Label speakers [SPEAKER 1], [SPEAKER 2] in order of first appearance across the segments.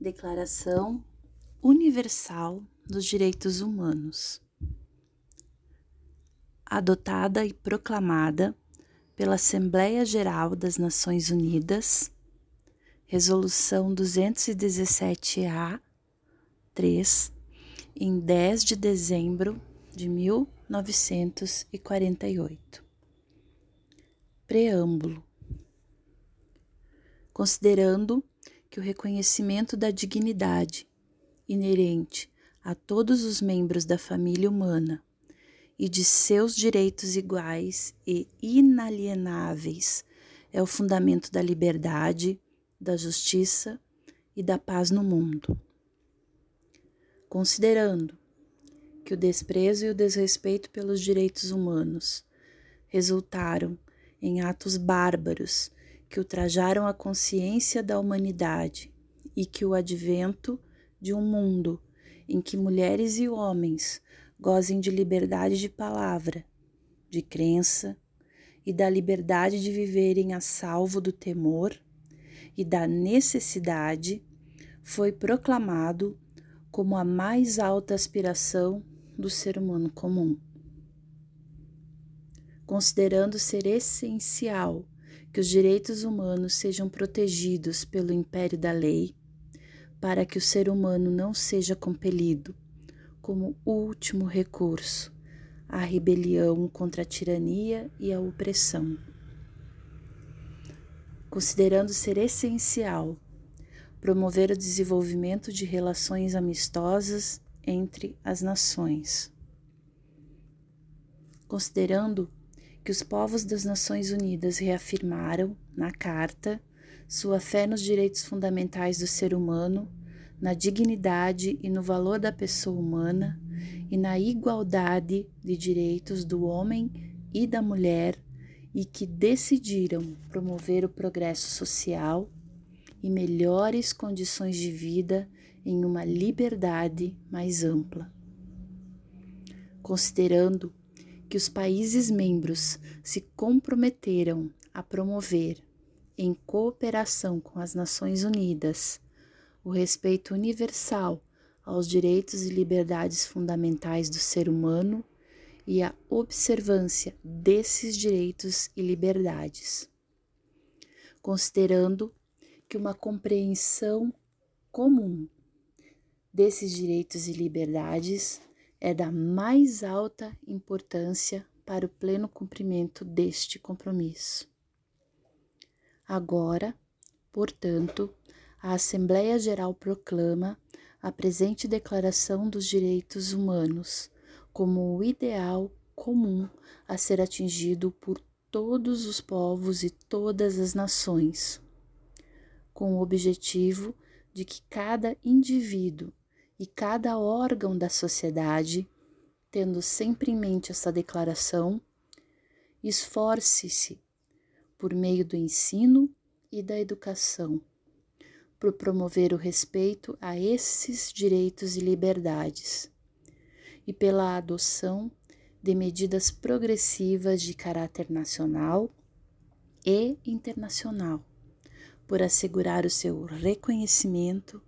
[SPEAKER 1] Declaração Universal dos Direitos Humanos, adotada e proclamada pela Assembleia Geral das Nações Unidas, Resolução 217-A 3, em 10 de dezembro de 1948. Preâmbulo. Considerando que o reconhecimento da dignidade inerente a todos os membros da família humana e de seus direitos iguais e inalienáveis é o fundamento da liberdade, da justiça e da paz no mundo. Considerando que o desprezo e o desrespeito pelos direitos humanos resultaram em atos bárbaros que ultrajaram a consciência da humanidade e que o advento de um mundo em que mulheres e homens gozem de liberdade de palavra, de crença e da liberdade de viverem a salvo do temor e da necessidade, foi proclamado como a mais alta aspiração do ser humano comum. Considerando ser essencial que os direitos humanos sejam protegidos pelo império da lei, para que o ser humano não seja compelido, como último recurso, à rebelião contra a tirania e a opressão. Considerando ser essencial promover o desenvolvimento de relações amistosas entre as nações. Considerando que os povos das Nações Unidas reafirmaram, na Carta, sua fé nos direitos fundamentais do ser humano, na dignidade e no valor da pessoa humana e na igualdade de direitos do homem e da mulher e que decidiram promover o progresso social e melhores condições de vida em uma liberdade mais ampla. Considerando que os países membros se comprometeram a promover, em cooperação com as Nações Unidas, o respeito universal aos direitos e liberdades fundamentais do ser humano e a observância desses direitos e liberdades. Considerando que uma compreensão comum desses direitos e liberdades é da mais alta importância para o pleno cumprimento deste compromisso. Agora, portanto, a Assembleia Geral proclama a presente Declaração dos Direitos Humanos como o ideal comum a ser atingido por todos os povos e todas as nações, com o objetivo de que cada indivíduo e cada órgão da sociedade, tendo sempre em mente essa declaração, esforce-se por meio do ensino e da educação, por promover o respeito a esses direitos e liberdades, e pela adoção de medidas progressivas de caráter nacional e internacional, por assegurar o seu reconhecimento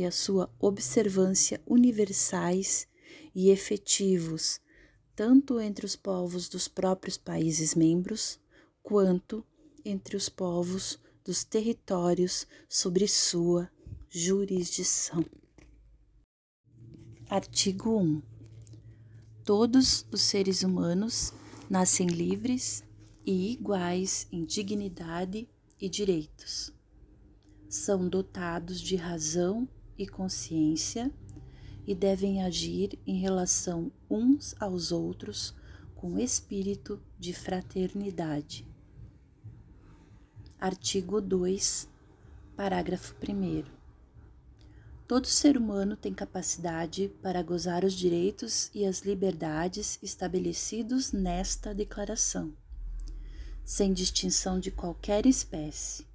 [SPEAKER 1] e a sua observância universais e efetivos, tanto entre os povos dos próprios países membros, quanto entre os povos dos territórios sobre sua jurisdição. Artigo 1. Todos os seres humanos nascem livres e iguais em dignidade e direitos. São dotados de razão e consciência e devem agir em relação uns aos outros com espírito de fraternidade. Artigo 2, parágrafo 1. Todo ser humano tem capacidade para gozar os direitos e as liberdades estabelecidos nesta Declaração, sem distinção de qualquer espécie,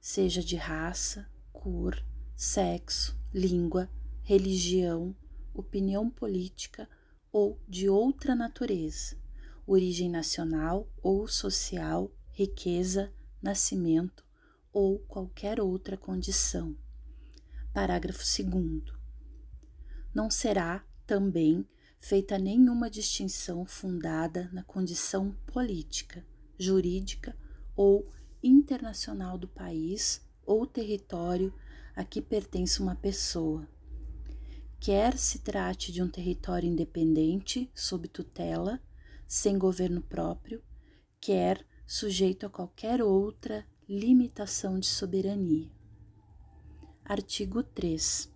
[SPEAKER 1] seja de raça, cor, sexo, língua, religião, opinião política ou de outra natureza, origem nacional ou social, riqueza, nascimento ou qualquer outra condição, Parágrafo 2. Não será, também, feita nenhuma distinção fundada na condição política, jurídica ou internacional do país ou território a que pertence uma pessoa. Quer se trate de um território independente, sob tutela, sem governo próprio, quer sujeito a qualquer outra limitação de soberania. Artigo 3.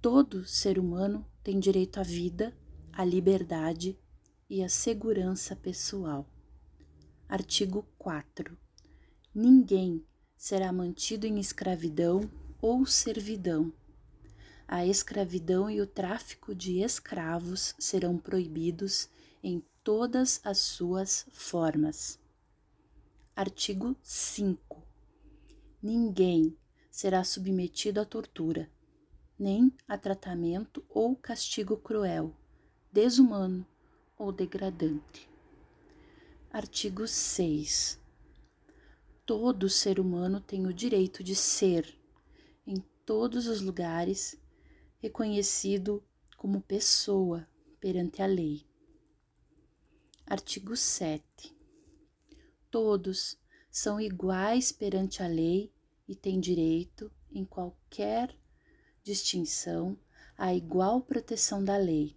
[SPEAKER 1] Todo ser humano tem direito à vida, à liberdade e à segurança pessoal. Artigo 4. Ninguém será mantido em escravidão ou servidão. A escravidão e o tráfico de escravos serão proibidos em todas as suas formas. Artigo 5. Ninguém será submetido à tortura, nem a tratamento ou castigo cruel, desumano ou degradante. Artigo 6 todo ser humano tem o direito de ser, em todos os lugares, reconhecido como pessoa perante a lei. Artigo 7. Todos são iguais perante a lei e têm direito, em qualquer distinção, à igual proteção da lei.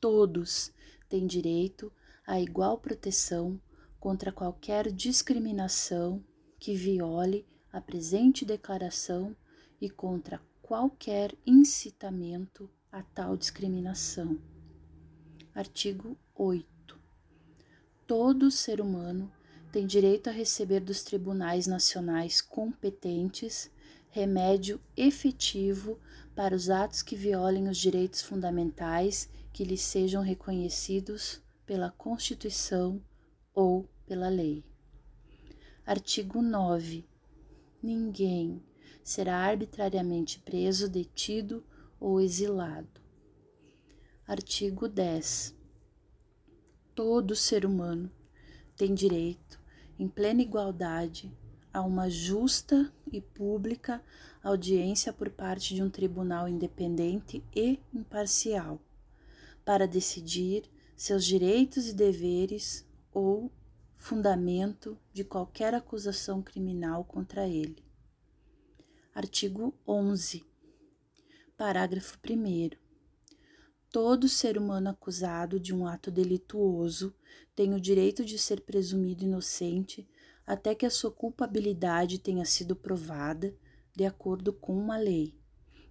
[SPEAKER 1] Todos têm direito à igual proteção contra qualquer discriminação que viole a presente declaração e contra qualquer incitamento a tal discriminação. Artigo 8. Todo ser humano tem direito a receber dos tribunais nacionais competentes remédio efetivo para os atos que violem os direitos fundamentais que lhes sejam reconhecidos pela Constituição ou pela lei. Artigo 9. Ninguém será arbitrariamente preso, detido ou exilado. Artigo 10. Todo ser humano tem direito, em plena igualdade, a uma justa e pública audiência por parte de um tribunal independente e imparcial, para decidir seus direitos e deveres ou fundamento de qualquer acusação criminal contra ele. Artigo 11. Parágrafo 1. Todo ser humano acusado de um ato delituoso tem o direito de ser presumido inocente até que a sua culpabilidade tenha sido provada de acordo com uma lei,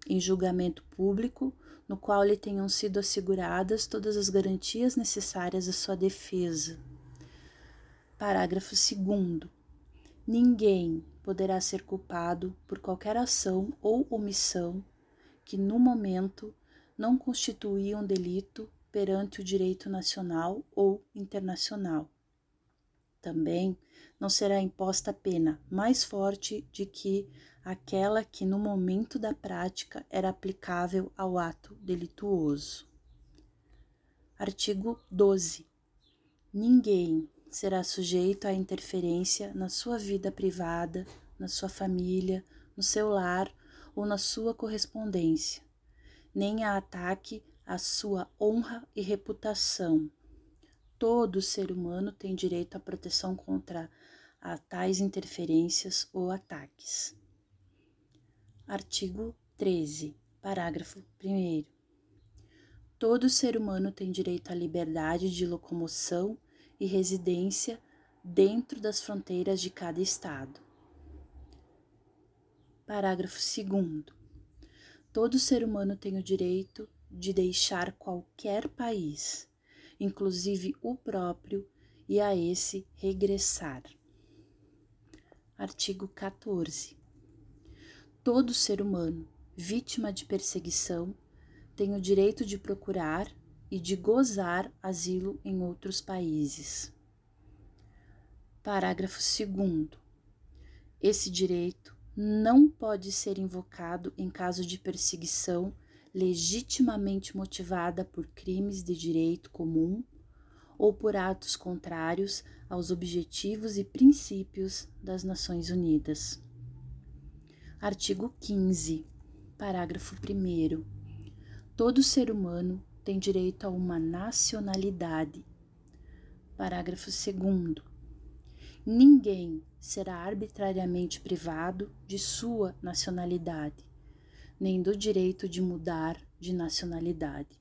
[SPEAKER 1] em julgamento público, no qual lhe tenham sido asseguradas todas as garantias necessárias à sua defesa. Parágrafo 2. Ninguém poderá ser culpado por qualquer ação ou omissão que, no momento, não constituía um delito perante o direito nacional ou internacional. Também não será imposta pena mais forte de que aquela que no momento da prática era aplicável ao ato delituoso. Artigo 12. Ninguém será sujeito à interferência na sua vida privada, na sua família, no seu lar ou na sua correspondência, nem a ataque à sua honra e reputação. Todo ser humano tem direito à proteção contra a tais interferências ou ataques. Artigo 13, parágrafo 1. Todo ser humano tem direito à liberdade de locomoção e residência dentro das fronteiras de cada estado. Parágrafo 2. Todo ser humano tem o direito de deixar qualquer país, inclusive o próprio, e a esse regressar. Artigo 14. Todo ser humano vítima de perseguição tem o direito de procurar e de gozar asilo em outros países. Parágrafo 2. Esse direito não pode ser invocado em caso de perseguição legitimamente motivada por crimes de direito comum ou por atos contrários aos objetivos e princípios das Nações Unidas. Artigo 15, parágrafo 1. Todo ser humano tem direito a uma nacionalidade. Parágrafo 2. Ninguém será arbitrariamente privado de sua nacionalidade, nem do direito de mudar de nacionalidade.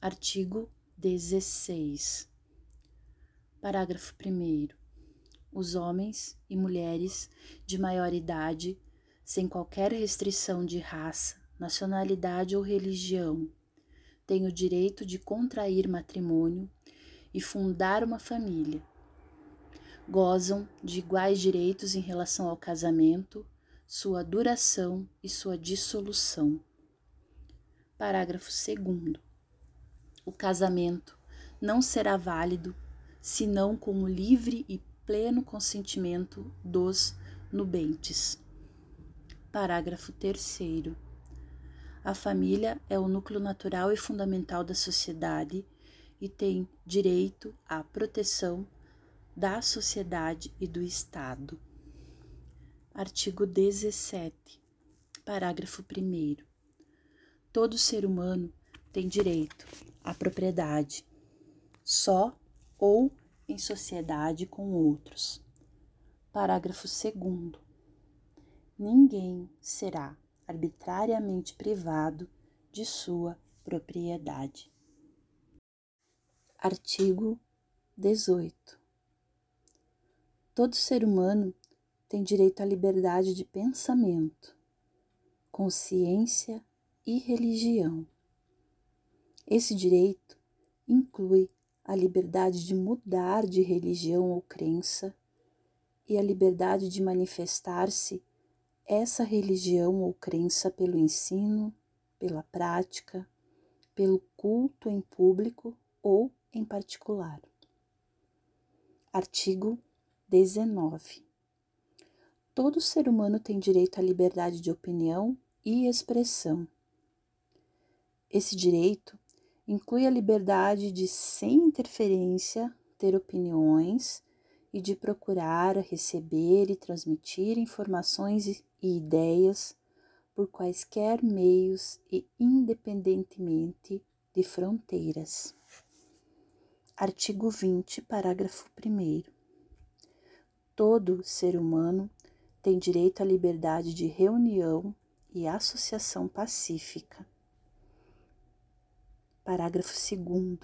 [SPEAKER 1] Artigo 16. Parágrafo 1. Os homens e mulheres de maior idade, sem qualquer restrição de raça, nacionalidade ou religião, têm o direito de contrair matrimônio e fundar uma família. Gozam de iguais direitos em relação ao casamento, sua duração e sua dissolução. Parágrafo 2. O casamento não será válido senão com o livre e pleno consentimento dos nubentes. Parágrafo 3. A família é o núcleo natural e fundamental da sociedade e tem direito à proteção da sociedade e do Estado. Artigo 17. Parágrafo 1. Todo ser humano tem direito à propriedade, só ou em sociedade com outros. Parágrafo 2. Ninguém será arbitrariamente privado de sua propriedade. Artigo 18. Todo ser humano tem direito à liberdade de pensamento, consciência e religião. Esse direito inclui a liberdade de mudar de religião ou crença e a liberdade de manifestar-se essa religião ou crença pelo ensino, pela prática, pelo culto em público ou em particular. Artigo 19. Todo ser humano tem direito à liberdade de opinião e expressão. Esse direito inclui a liberdade de, sem interferência, ter opiniões e de procurar receber e transmitir informações e ideias por quaisquer meios e independentemente de fronteiras. Artigo 20, parágrafo 1. Todo ser humano tem direito à liberdade de reunião e associação pacífica Parágrafo 2.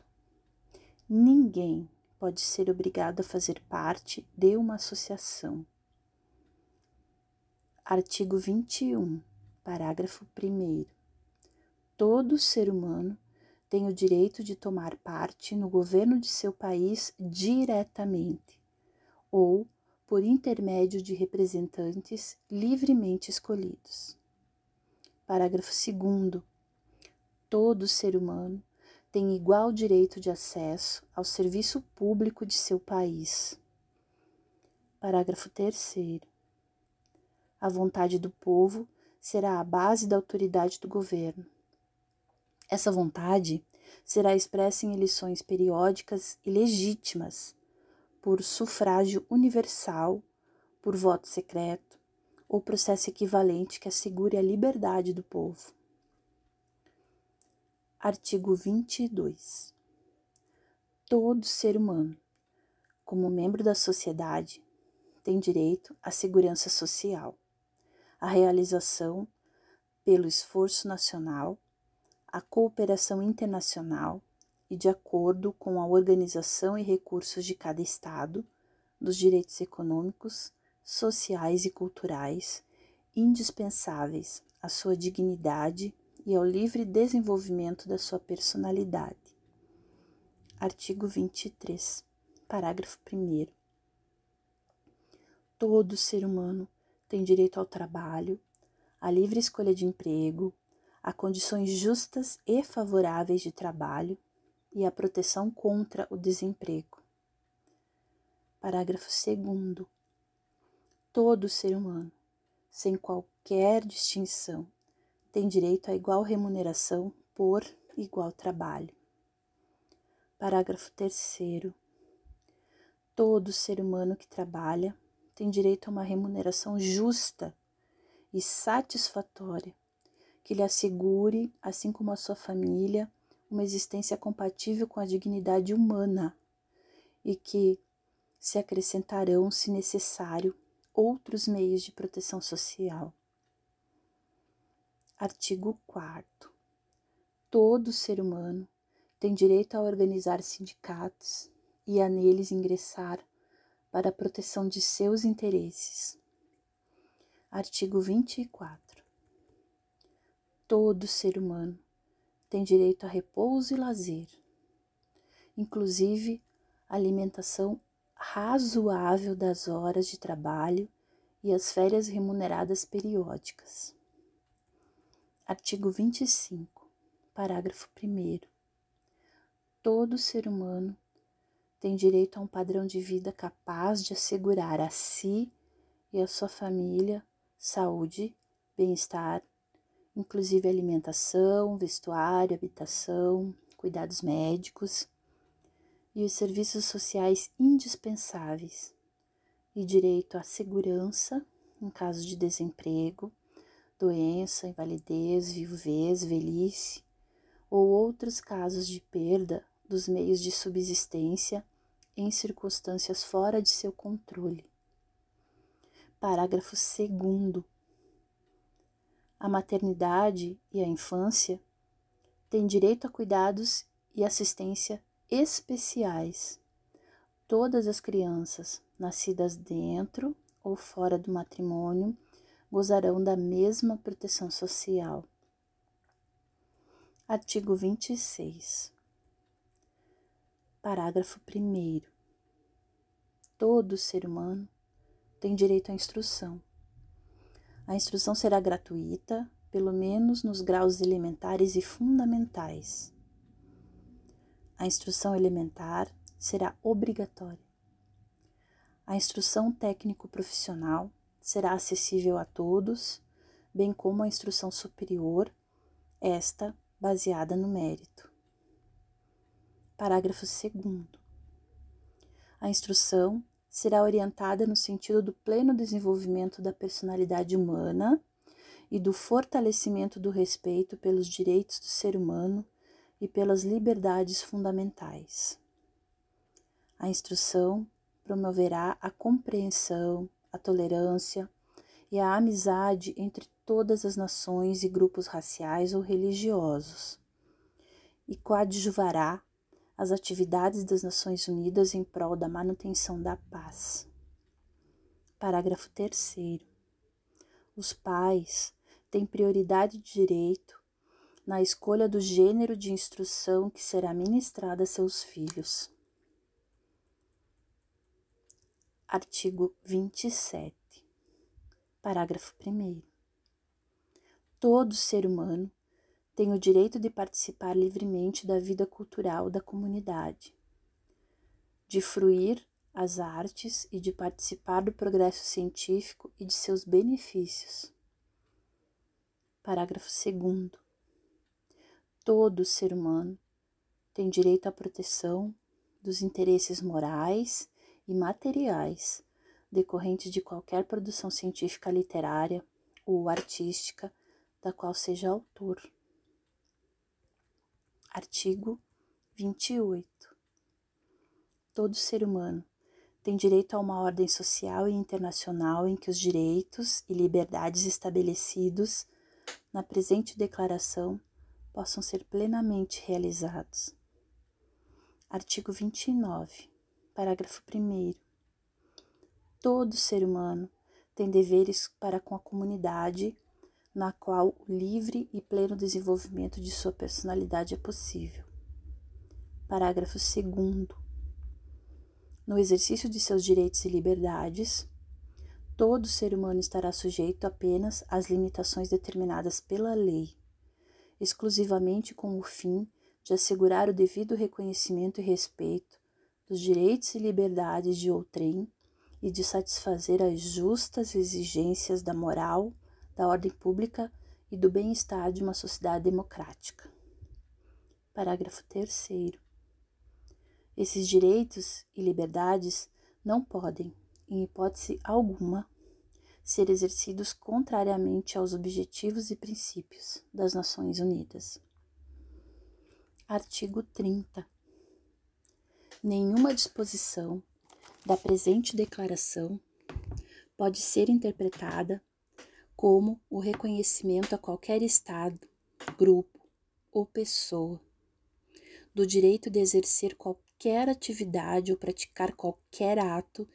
[SPEAKER 1] Ninguém pode ser obrigado a fazer parte de uma associação. Artigo 21. Parágrafo 1. Todo ser humano tem o direito de tomar parte no governo de seu país diretamente ou por intermédio de representantes livremente escolhidos. Parágrafo 2. Todo ser humano tem igual direito de acesso ao serviço público de seu país. Parágrafo 3. A vontade do povo será a base da autoridade do governo. Essa vontade será expressa em eleições periódicas e legítimas, por sufrágio universal, por voto secreto ou processo equivalente que assegure a liberdade do povo. Artigo 22. Todo ser humano, como membro da sociedade, tem direito à segurança social, à realização pelo esforço nacional, à cooperação internacional e de acordo com a organização e recursos de cada Estado, dos direitos econômicos, sociais e culturais indispensáveis à sua dignidade e ao livre desenvolvimento da sua personalidade. Artigo 23, parágrafo 1. Todo ser humano tem direito ao trabalho, à livre escolha de emprego, a condições justas e favoráveis de trabalho e à proteção contra o desemprego. Parágrafo 2. Todo ser humano, sem qualquer distinção, tem direito a igual remuneração por igual trabalho. Parágrafo 3. Todo ser humano que trabalha tem direito a uma remuneração justa e satisfatória, que lhe assegure, assim como a sua família, uma existência compatível com a dignidade humana e que se acrescentarão, se necessário, outros meios de proteção social. Artigo 4. Todo ser humano tem direito a organizar sindicatos e a neles ingressar para a proteção de seus interesses. Artigo 24. Todo ser humano tem direito a repouso e lazer, inclusive alimentação razoável das horas de trabalho e as férias remuneradas periódicas. Artigo 25, parágrafo 1. Todo ser humano tem direito a um padrão de vida capaz de assegurar a si e a sua família saúde, bem-estar, inclusive alimentação, vestuário, habitação, cuidados médicos e os serviços sociais indispensáveis, e direito à segurança em caso de desemprego, doença, invalidez, viuvez, velhice ou outros casos de perda dos meios de subsistência em circunstâncias fora de seu controle. Parágrafo 2. A maternidade e a infância têm direito a cuidados e assistência especiais. Todas as crianças nascidas dentro ou fora do matrimônio gozarão da mesma proteção social. Artigo 26. Parágrafo 1. Todo ser humano tem direito à instrução. A instrução será gratuita, pelo menos nos graus elementares e fundamentais a instrução elementar será obrigatória. A instrução técnico-profissional será acessível a todos, bem como a instrução superior, esta baseada no mérito. Parágrafo 2. A instrução será orientada no sentido do pleno desenvolvimento da personalidade humana e do fortalecimento do respeito pelos direitos do ser humano e pelas liberdades fundamentais. A instrução promoverá a compreensão, a tolerância e a amizade entre todas as nações e grupos raciais ou religiosos, e coadjuvará as atividades das Nações Unidas em prol da manutenção da paz. Parágrafo 3. Os pais têm prioridade de direito na escolha do gênero de instrução que será ministrada a seus filhos. Artigo 27. Parágrafo 1. Todo ser humano tem o direito de participar livremente da vida cultural da comunidade, de fruir as artes e de participar do progresso científico e de seus benefícios. Parágrafo 2. Todo ser humano tem direito à proteção dos interesses morais e materiais decorrentes de qualquer produção científica, literária ou artística da qual seja autor. Artigo 28. Todo ser humano tem direito a uma ordem social e internacional em que os direitos e liberdades estabelecidos na presente declaração possam ser plenamente realizados. Artigo 29, parágrafo 1. Todo ser humano tem deveres para com a comunidade na qual o livre e pleno desenvolvimento de sua personalidade é possível. Parágrafo 2. No exercício de seus direitos e liberdades, todo ser humano estará sujeito apenas às limitações determinadas pela lei exclusivamente com o fim de assegurar o devido reconhecimento e respeito dos direitos e liberdades de outrem e de satisfazer as justas exigências da moral, da ordem pública e do bem-estar de uma sociedade democrática. Parágrafo 3. Esses direitos e liberdades não podem, em hipótese alguma, ser exercidos contrariamente aos objetivos e princípios das Nações Unidas. Artigo 30. Nenhuma disposição da presente declaração pode ser interpretada como o reconhecimento a qualquer Estado, grupo ou pessoa do direito de exercer qualquer atividade ou praticar qualquer ato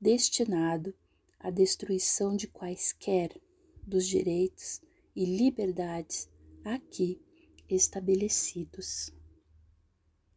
[SPEAKER 1] destinado à destruição de quaisquer dos direitos e liberdades aqui estabelecidos.